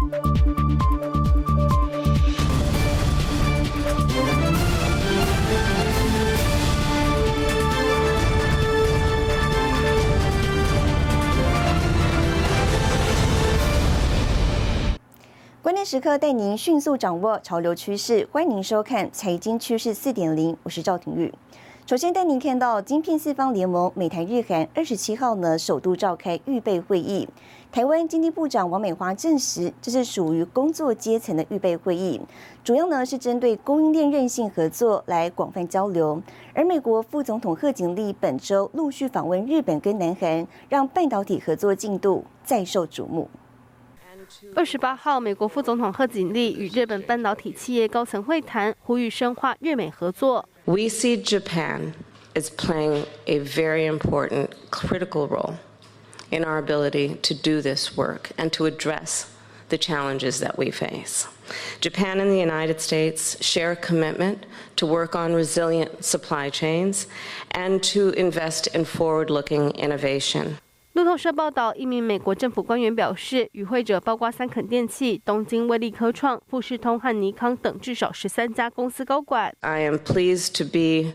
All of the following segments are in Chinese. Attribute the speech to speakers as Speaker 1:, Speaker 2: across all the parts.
Speaker 1: 关键时刻带您迅速掌握潮流趋势，欢迎您收看《财经趋势四点零》，我是赵廷玉。首先带您看到晶片四方联盟美台日韩二十七号呢首度召开预备会议，台湾经济部长王美花证实，这是属于工作阶层的预备会议，主要呢是针对供应链韧性合作来广泛交流。而美国副总统贺锦丽本周陆续访问日本跟南韩，让半导体合作进度再受瞩目。
Speaker 2: 二十八号，美国副总统贺锦丽与日本半导体企业高层会谈，呼吁深化日美合作。
Speaker 3: We see Japan is playing a very important, critical role in our ability to do this work and to address the challenges that we face. Japan and the United States share a commitment to work on resilient supply chains and to invest in forward looking innovation.
Speaker 2: 路透社报道，一名美国政府官员表示，与会者包括三肯电器、东京威力科创、富士通和尼康等至少十三家公司高管。
Speaker 3: I am pleased to be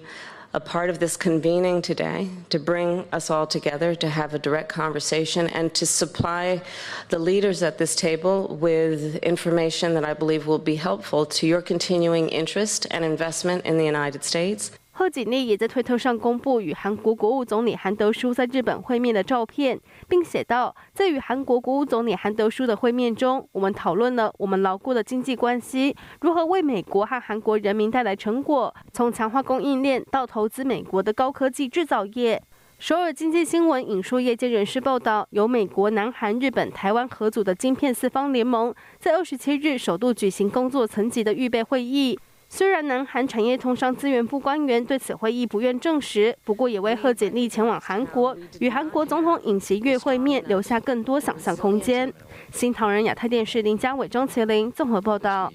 Speaker 3: a part of this convening today to bring us all together to have a direct conversation and to supply the leaders at this table with information that I believe will be helpful to your continuing interest and investment in the United States.
Speaker 2: 贺锦丽也在推特上公布与韩国国务总理韩德书在日本会面的照片，并写道：“在与韩国国务总理韩德书的会面中，我们讨论了我们牢固的经济关系如何为美国和韩国人民带来成果，从强化供应链到投资美国的高科技制造业。”首尔经济新闻引述业界人士报道，由美国、南韩、日本、台湾合组的晶片四方联盟，在二十七日首度举行工作层级的预备会议。虽然南韩产业通商资源部官员对此会议不愿证实，不过也为贺锦丽前往韩国与韩国总统尹锡悦会面留下更多想象空间。新唐人亚太电视林家伟、张麒麟综合报道。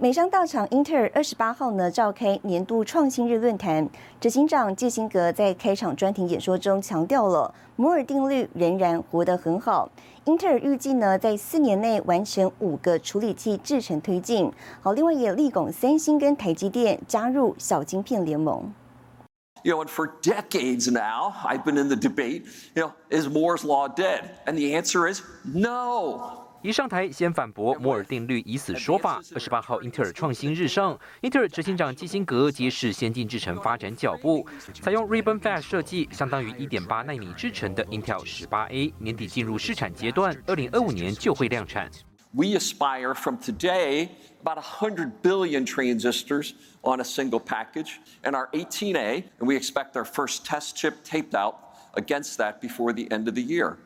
Speaker 1: 美商大厂英特尔二十八号呢召开年度创新日论坛，执行长基辛格在开场专题演说中强调了摩尔定律仍然活得很好。英特尔预计呢在四年内完成五个处理器制程推进。好，另外也力拱三星跟台积电加入小晶片联盟。
Speaker 4: You know, and for decades now, I've been in the debate, you know, is Moore's Law dead? And the answer is no.
Speaker 5: 一上台先反驳摩尔定律已死说法。二十八号，英特尔创新日上，英特尔执行长基辛格揭示先进制程发展脚步，采用 Ribbon Fast 设计，相当于一点八纳米制程的 Intel 十八 A 年底进入试产阶段，二零二五年就会量产。
Speaker 4: We aspire from today about 100 billion transistors on a single package and our 18A, and we expect our first test chip taped out against that before the end of the year.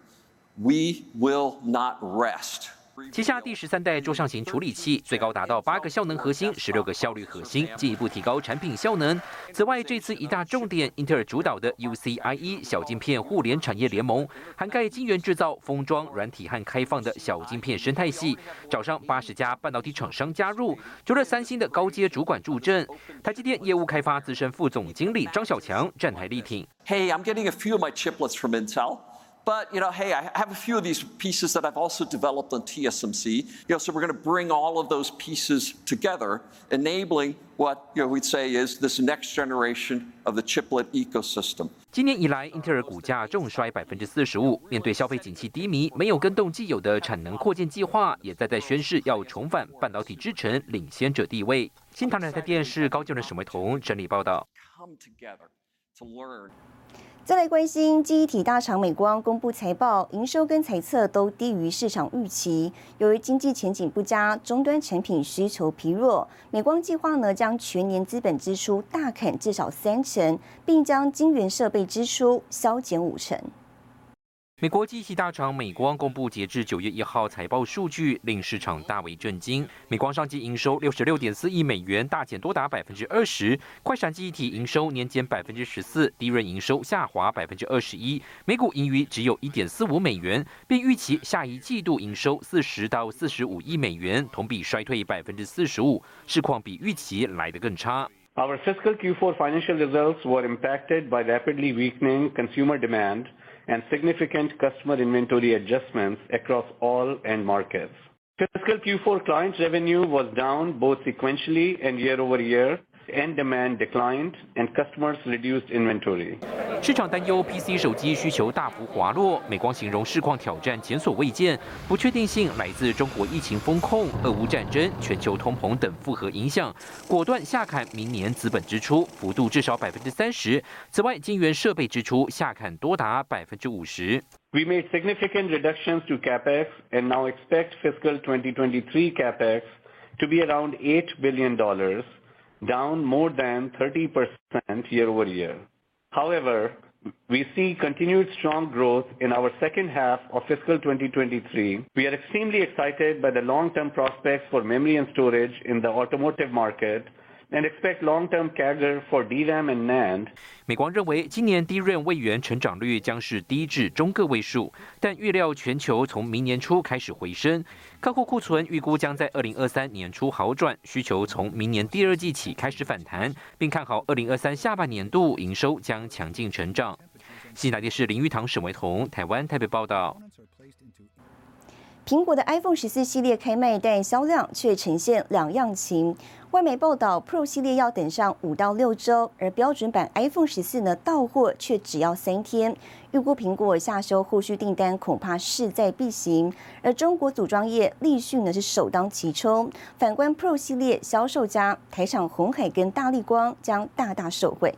Speaker 4: We will not rest.
Speaker 5: 旗下第十三代桌上型处理器最高达到八个效能核心、十六个效率核心，进一步提高产品效能。此外，这次一大重点，英特尔主导的 UCIe 小晶片互联产业联盟，涵盖晶圆制造、封装、软体和开放的小晶片生态系，找上八十家半导体厂商加入。除了三星的高阶主管助阵，台积电业务开发资深副总经理张小强站台力挺。
Speaker 4: Hey, I'm getting a few of my chiplets from Intel. But you know, hey, I have a few of these pieces that I've also developed on TSMC. You know, so we're going to bring all of those pieces together, enabling what you know we'd say is this next generation of the chiplet ecosystem.
Speaker 5: 今年以来，英特尔股价重摔百分之四十五。面对消费景气低迷，没有跟动既有的产能扩建计划，也在在宣示要重返半导体制程领先者地位。新唐人台电视高就人沈维彤整理报道。
Speaker 4: Come together to learn.
Speaker 1: 再来关心记忆体大厂美光公布财报，营收跟财测都低于市场预期。由于经济前景不佳，终端产品需求疲弱，美光计划呢将全年资本支出大砍至少三成，并将晶圆设备支出削减五成。
Speaker 5: 美国机器大厂美光公布截至九月一号财报数据，令市场大为震惊。美光上季营收六十六点四亿美元，大减多达百分之二十；快闪记忆体营收年减百分之十四，低润营收下滑百分之二十一，每股盈余只有一点四五美元，并预期下一季度营收四十到四十五亿美元，同比衰退百分之四十五，市况比预期来得更差。
Speaker 6: Our fiscal Q4 financial results were impacted by rapidly weakening consumer demand and significant customer inventory adjustments across all end markets. Fiscal Q4 client revenue was down both sequentially and year-over-year. End demand declined and customers reduced inventory.
Speaker 5: 市场担忧 PC 手机需求大幅滑落，美光形容市况挑战前所未见，不确定性来自中国疫情风控、俄乌战争、全球通膨等复合影响，果断下砍明年资本支出，幅度至少百分之三十。此外，晶圆设备支出下砍多达百分之五十。
Speaker 6: We made significant reductions to capex and now expect fiscal 2023 capex to be around $8 billion down more than 30% year-over-year. However, we see continued strong growth in our second half of fiscal 2023. We are extremely excited by the long-term prospects for memory and storage in the automotive market and expect long-term CAGR for DRAM and NAND.
Speaker 5: 美光认为，今年低润位元成长率将是低至中个位数，但预料全球从明年初开始回升。客户库存预估将在二零二三年初好转，需求从明年第二季起开始反弹，并看好二零二三下半年度营收将强劲成长。新台电视林玉堂、沈维彤，台湾台北报道。
Speaker 1: 苹果的 iPhone 十四系列开卖，但销量却呈现两样情。外媒报道，Pro 系列要等上五到六周，而标准版 iPhone 十四呢，到货却只要三天。预估苹果下收后续订单恐怕势在必行。而中国组装业立讯呢是首当其冲。反观 Pro 系列销售家，台厂红海跟大力光将大大受惠。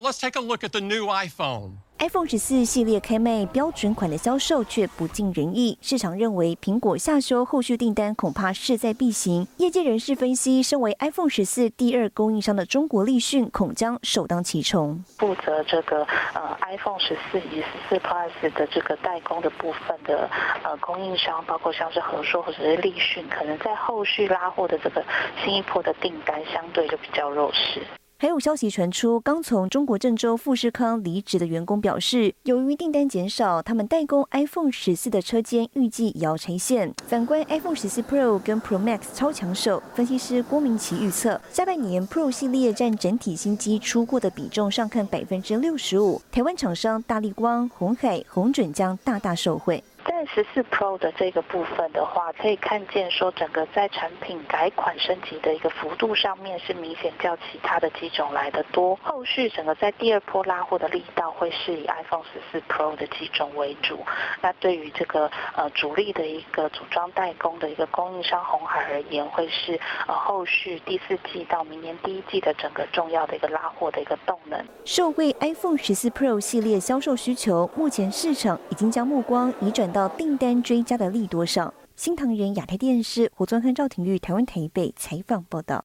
Speaker 7: Let's take a look at the new iPhone.
Speaker 1: iPhone 十四系列开卖标准款的销售却不尽人意，市场认为苹果下修后续订单恐怕势在必行。业界人士分析，身为 iPhone 十四第二供应商的中国立讯恐将首当其冲。
Speaker 8: 负责这个呃 iPhone 十四以及十四 Plus 的这个代工的部分的呃供应商，包括像是和硕或者是立讯，可能在后续拉货的这个新一波的订单相对就比较弱势。
Speaker 1: 还有消息传出，刚从中国郑州富士康离职的员工表示，由于订单减少，他们代工 iPhone 十四的车间预计也要拆线。反观 iPhone 十四 Pro 跟 Pro Max 超抢手，分析师郭明奇预测，下半年 Pro 系列占整体新机出货的比重上看百分之六十五，台湾厂商大力光、红海、红准将大大受惠。
Speaker 8: 在十四 Pro 的这个部分的话，可以看见说整个在产品改款升级的一个幅度上面是明显较其他的机种来的多。后续整个在第二波拉货的力道会是以 iPhone 十四 Pro 的机种为主。那对于这个呃主力的一个组装代工的一个供应商红海而言，会是呃后续第四季到明年第一季的整个重要的一个拉货的一个动能。
Speaker 1: 受惠 iPhone 十四 Pro 系列销售需求，目前市场已经将目光移转。到订单追加的利多上，新唐人亚太电视胡宗汉、赵廷玉台湾台北采访报道。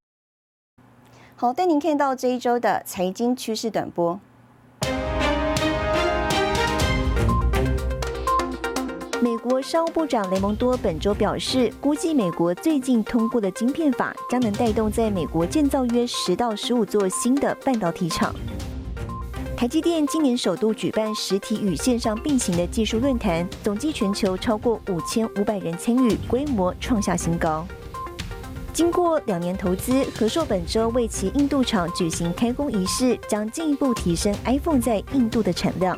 Speaker 1: 好，带您看到这一周的财经趋势短波。美国商务部长雷蒙多本周表示，估计美国最近通过的晶片法将能带动在美国建造约十到十五座新的半导体厂。台积电今年首度举办实体与线上并行的技术论坛，总计全球超过五千五百人参与，规模创下新高。经过两年投资，和硕本周为其印度厂举行开工仪式，将进一步提升 iPhone 在印度的产量。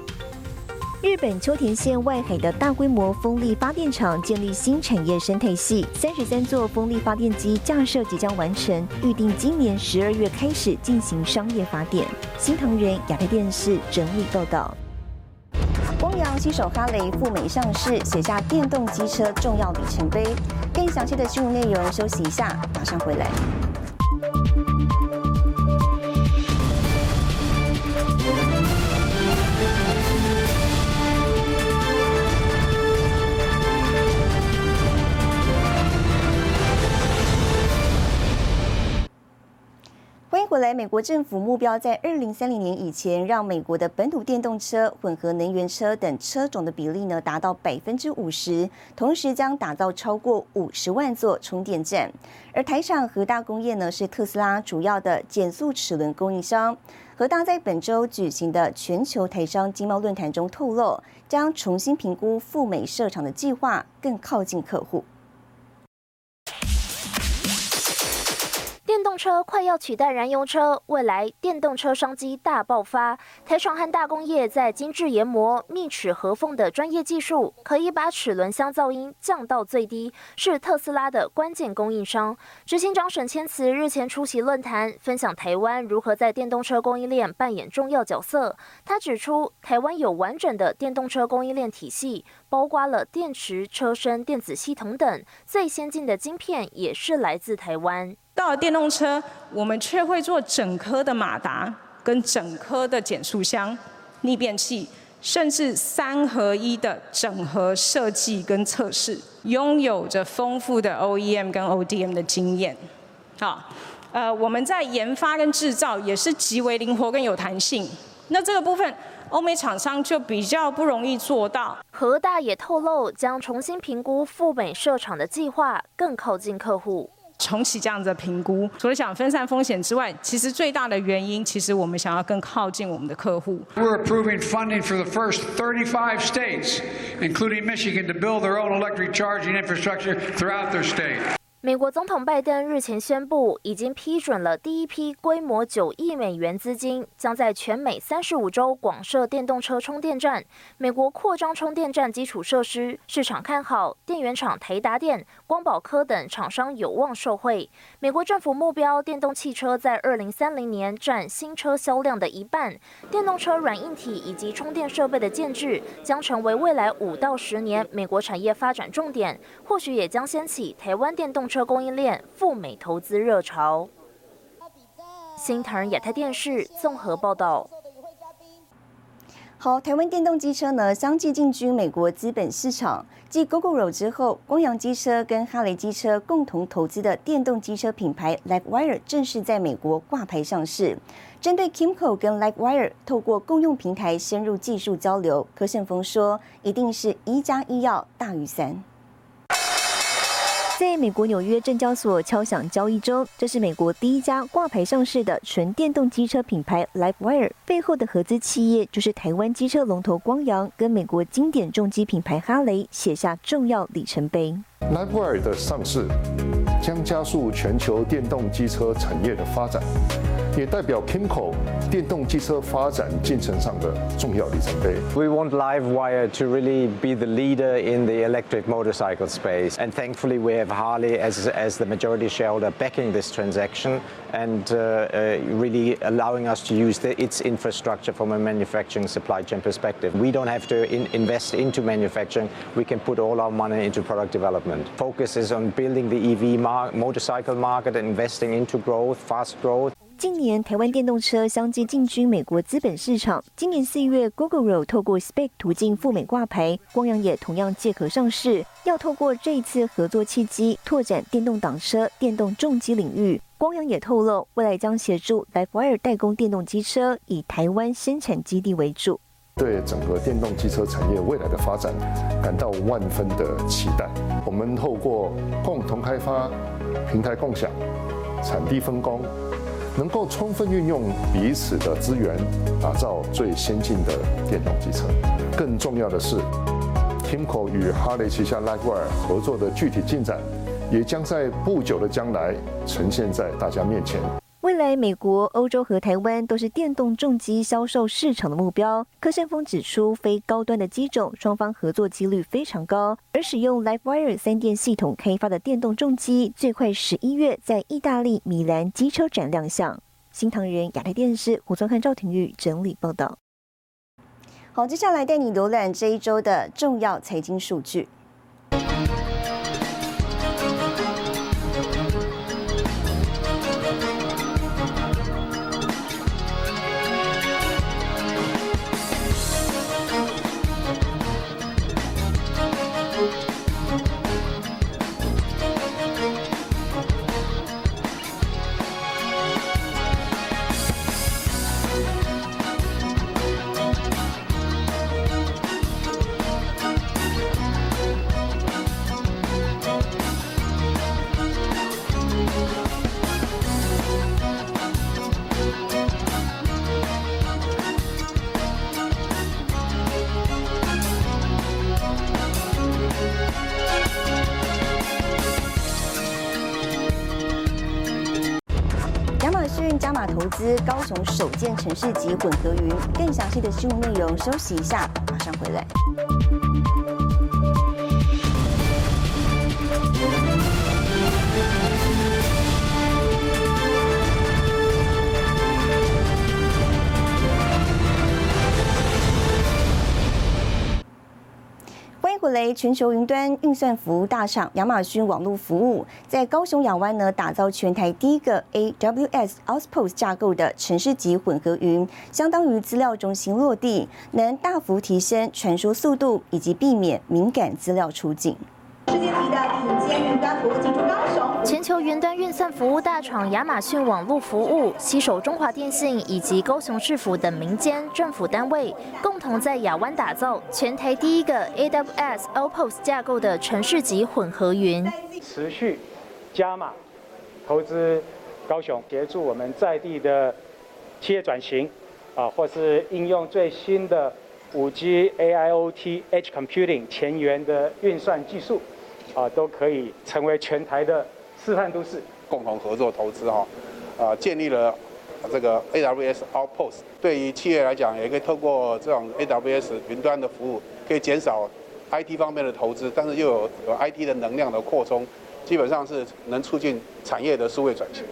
Speaker 1: 日本秋田县外海的大规模风力发电厂建立新产业生态系，三十三座风力发电机架设即将完成，预定今年十二月开始进行商业发电。新唐人亚太电视整理报道。光阳新手哈雷赴美上市，写下电动机车重要里程碑。更详细的新闻内容，休息一下，马上回来。未来。美国政府目标在二零三零年以前，让美国的本土电动车、混合能源车等车种的比例呢达到百分之五十，同时将打造超过五十万座充电站。而台厂和大工业呢是特斯拉主要的减速齿轮供应商。和大在本周举行的全球台商经贸论坛中透露，将重新评估赴美设厂的计划，更靠近客户。
Speaker 9: 电动车快要取代燃油车，未来电动车商机大爆发。台厂和大工业在精致研磨、密齿合缝的专业技术，可以把齿轮箱噪音降到最低，是特斯拉的关键供应商。执行长沈千慈日前出席论坛，分享台湾如何在电动车供应链扮演重要角色。他指出，台湾有完整的电动车供应链体系，包括了电池、车身、电子系统等，最先进的晶片也是来自台湾。
Speaker 10: 到了电动车，我们却会做整颗的马达、跟整颗的减速箱、逆变器，甚至三合一的整合设计跟测试，拥有着丰富的 OEM 跟 ODM 的经验。好，呃，我们在研发跟制造也是极为灵活跟有弹性。那这个部分，欧美厂商就比较不容易做到。
Speaker 9: 和大也透露，将重新评估赴美设厂的计划，更靠近客户。
Speaker 10: 重启这样子的评估，除了想分散风险之外，其实最大的原因，其实我们想要更靠近我们的客户。
Speaker 11: We're approving funding for the first 35 states, including Michigan, to build their own electric charging infrastructure throughout their state.
Speaker 9: 美国总统拜登日前宣布，已经批准了第一批规模九亿美元资金，将在全美三十五州广设电动车充电站。美国扩张充电站基础设施，市场看好，电源厂台达电、光宝科等厂商有望受惠。美国政府目标，电动汽车在二零三零年占新车销量的一半。电动车软硬体以及充电设备的建制，将成为未来五到十年美国产业发展重点，或许也将掀起台湾电动。车供应链赴美投资热潮。新唐亚太电视综合报道。
Speaker 1: 好，台湾电动机车呢相继进军美国资本市场。继 GoGoRo 之后，光阳机车跟哈雷机车共同投资的电动机车品牌 LiveWire 正式在美国挂牌上市。针对 Kimco 跟 LiveWire 透过共用平台深入技术交流，柯胜峰说，一定是一加一要大于三。在美国纽约证交所敲响交易中，这是美国第一家挂牌上市的纯电动机车品牌 LiveWire 背后的合资企业，就是台湾机车龙头光阳，跟美国经典重机品牌哈雷写下重要里程碑。
Speaker 12: LiveWire 的上市将加速全球电动机车产业的发展。也代表 Kimco 电动机车发展进程上的重要里程碑。
Speaker 13: We want LiveWire to really be the leader in the electric motorcycle space, and thankfully we have Harley as as the majority shareholder backing this transaction and uh, uh, really allowing us to use the, its infrastructure from a manufacturing supply chain perspective. We don't have to in, invest into manufacturing. We can put all our money into product development. Focus is on building the EV mar motorcycle market and investing into growth, fast growth.
Speaker 1: 近年，台湾电动车相继进军美国资本市场。今年四月，GoGoRo 透过 SPAC 途径赴美挂牌，光阳也同样借壳上市，要透过这次合作契机，拓展电动挡车、电动重机领域。光阳也透露，未来将协助 LiveWire 代工电动机车，以台湾生产基地为主。
Speaker 12: 对整个电动机车产业未来的发展感到万分的期待。我们透过共同开发、平台共享、产地分工。能够充分运用彼此的资源，打造最先进的电动机车。更重要的是，Timco 与哈雷旗下 LiveWire 合作的具体进展，也将在不久的将来呈现在大家面前。
Speaker 1: 未来，美国、欧洲和台湾都是电动重机销售市场的目标。柯胜峰指出，非高端的机种，双方合作几率非常高。而使用 LiveWire 三电系统开发的电动重机，最快十一月在意大利米兰机车展亮相。新唐人亚太电视胡宗汉、赵廷玉整理报道。好，接下来带你浏览这一周的重要财经数据。投资高雄首建城市级混合云。更详细的新闻内容，休息一下，马上回来。雷，全球云端运算服务大厂亚马逊网络服务在高雄仰湾呢，打造全台第一个 AWS Outpost 架构的城市级混合云，相当于资料中心落地，能大幅提升传输速度以及避免敏感资料出境。世界级的顶尖云端服务进驻高雄。
Speaker 9: 全球云端运算服务大厂亚马逊网络服务携手中华电信以及高雄市府等民间政府单位，共同在亚湾打造全台第一个 AWS o p o s 架构的城市级混合云。
Speaker 14: 持续加码投资高雄，协助我们在地的企业转型啊，或是应用最新的五 G AIoT Edge Computing 前沿的运算技术。啊，都可以成为全台的示范都市，
Speaker 15: 共同合作投资哈，啊，建立了这个 AWS Outpost，对于企业来讲，也可以透过这种 AWS 云端的服务，可以减少 IT 方面的投资，但是又有有 IT 的能量的扩充，基本上是能促进产业的数位转型。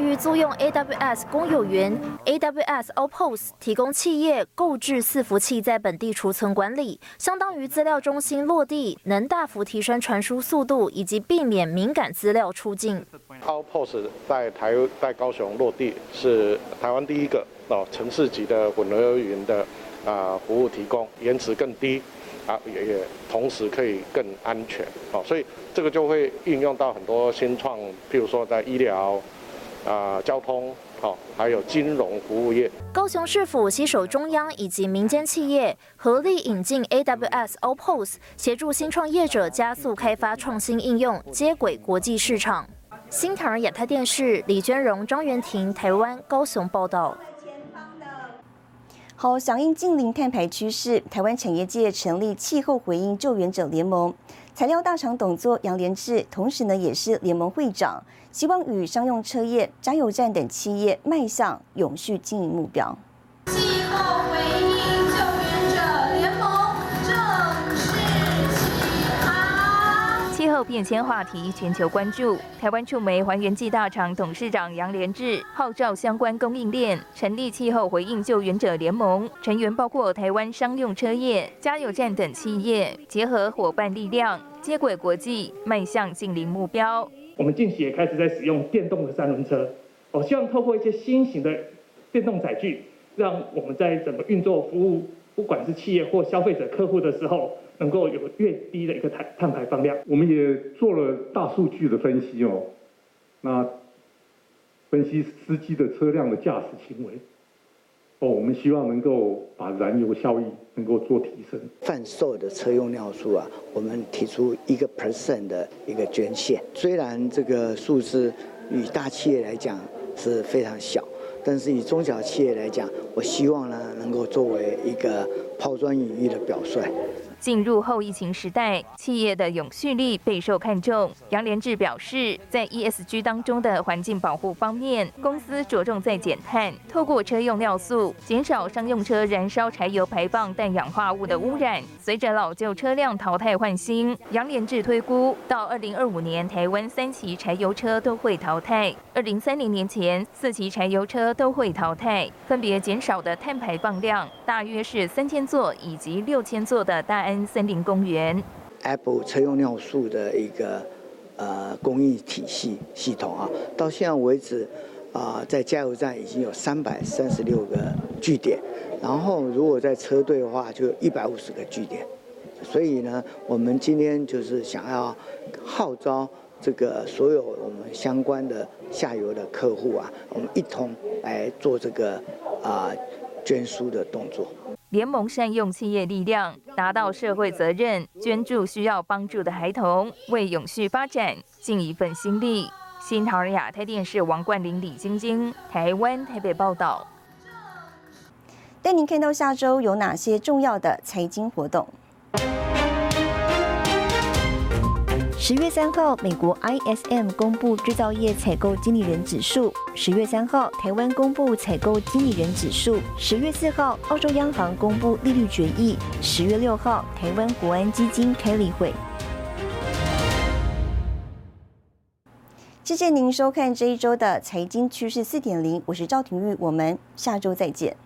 Speaker 9: 于租用 AWS 公有云，AWS Outpost 提供企业购置伺服器在本地储存管理，相当于资料中心落地，能大幅提升传输速度以及避免敏感资料出境。
Speaker 16: Outpost 在台在高雄落地，是台湾第一个哦城市级的混合云的啊服务提供，延迟更低啊，也也同时可以更安全哦，所以这个就会应用到很多新创，譬如说在医疗。啊，交通好，还有金融服务业。
Speaker 9: 高雄市府携手中央以及民间企业，合力引进 AWS Outpost，协助新创业者加速开发创新应用，接轨国际市场。新唐人亚太电视李娟荣、张元婷，台湾高雄报道。
Speaker 1: 好，响应近零碳排趋势，台湾产业界成立气候回应救援者联盟。材料大厂董座杨连志，同时呢也是联盟会长，希望与商用车业、加油站等企业迈向永续经营目标。
Speaker 17: 变迁话题全球关注，台湾触媒还原剂大厂董事长杨连志号召相关供应链成立气候回应救援者联盟，成员包括台湾商用车业、加油站等企业，结合伙伴力量。接轨国际，迈向近零目标。
Speaker 18: 我们近期也开始在使用电动的三轮车，我，希望透过一些新型的电动载具，让我们在整个运作服务，不管是企业或消费者客户的时候，能够有越低的一个碳碳排放量。
Speaker 19: 我们也做了大数据的分析哦，那分析司机的车辆的驾驶行为。哦，我们希望能够把燃油效益能够做提升。
Speaker 20: 贩售的车用尿素啊，我们提出一个 percent 的一个捐献。虽然这个数字与大企业来讲是非常小，但是以中小企业来讲，我希望呢能够作为一个抛砖引玉的表率。
Speaker 17: 进入后疫情时代，企业的永续力备受看重。杨连志表示，在 ESG 当中的环境保护方面，公司着重在减碳，透过车用尿素减少商用车燃烧柴油排放氮氧化物的污染。随着老旧车辆淘汰换新，杨连志推估到2025年，台湾三期柴油车都会淘汰；2030年前，四期柴油车都会淘汰，分别减少的碳排放量大约是三千座以及六千座的大。森林公园
Speaker 20: ，Apple 车用尿素的一个呃公益体系系统啊，到现在为止啊，在加油站已经有三百三十六个据点，然后如果在车队的话，就有一百五十个据点。所以呢，我们今天就是想要号召这个所有我们相关的下游的客户啊，我们一同来做这个啊捐书的动作。
Speaker 17: 联盟善用企业力量，达到社会责任，捐助需要帮助的孩童，为永续发展尽一份心力。新唐人亚太电视王冠玲、李晶晶，台湾台北报道。
Speaker 1: 带您看到下周有哪些重要的财经活动。
Speaker 13: 十月三号，美国 ISM 公布制造业采购经理人指数；十月三号，台湾公布采购经理人指数；十月四号，澳洲央行公布利率决议；十月六号，台湾国安基金开例会。谢谢您收看这一周的财经趋势四点零，我是赵廷玉，我们下周再见。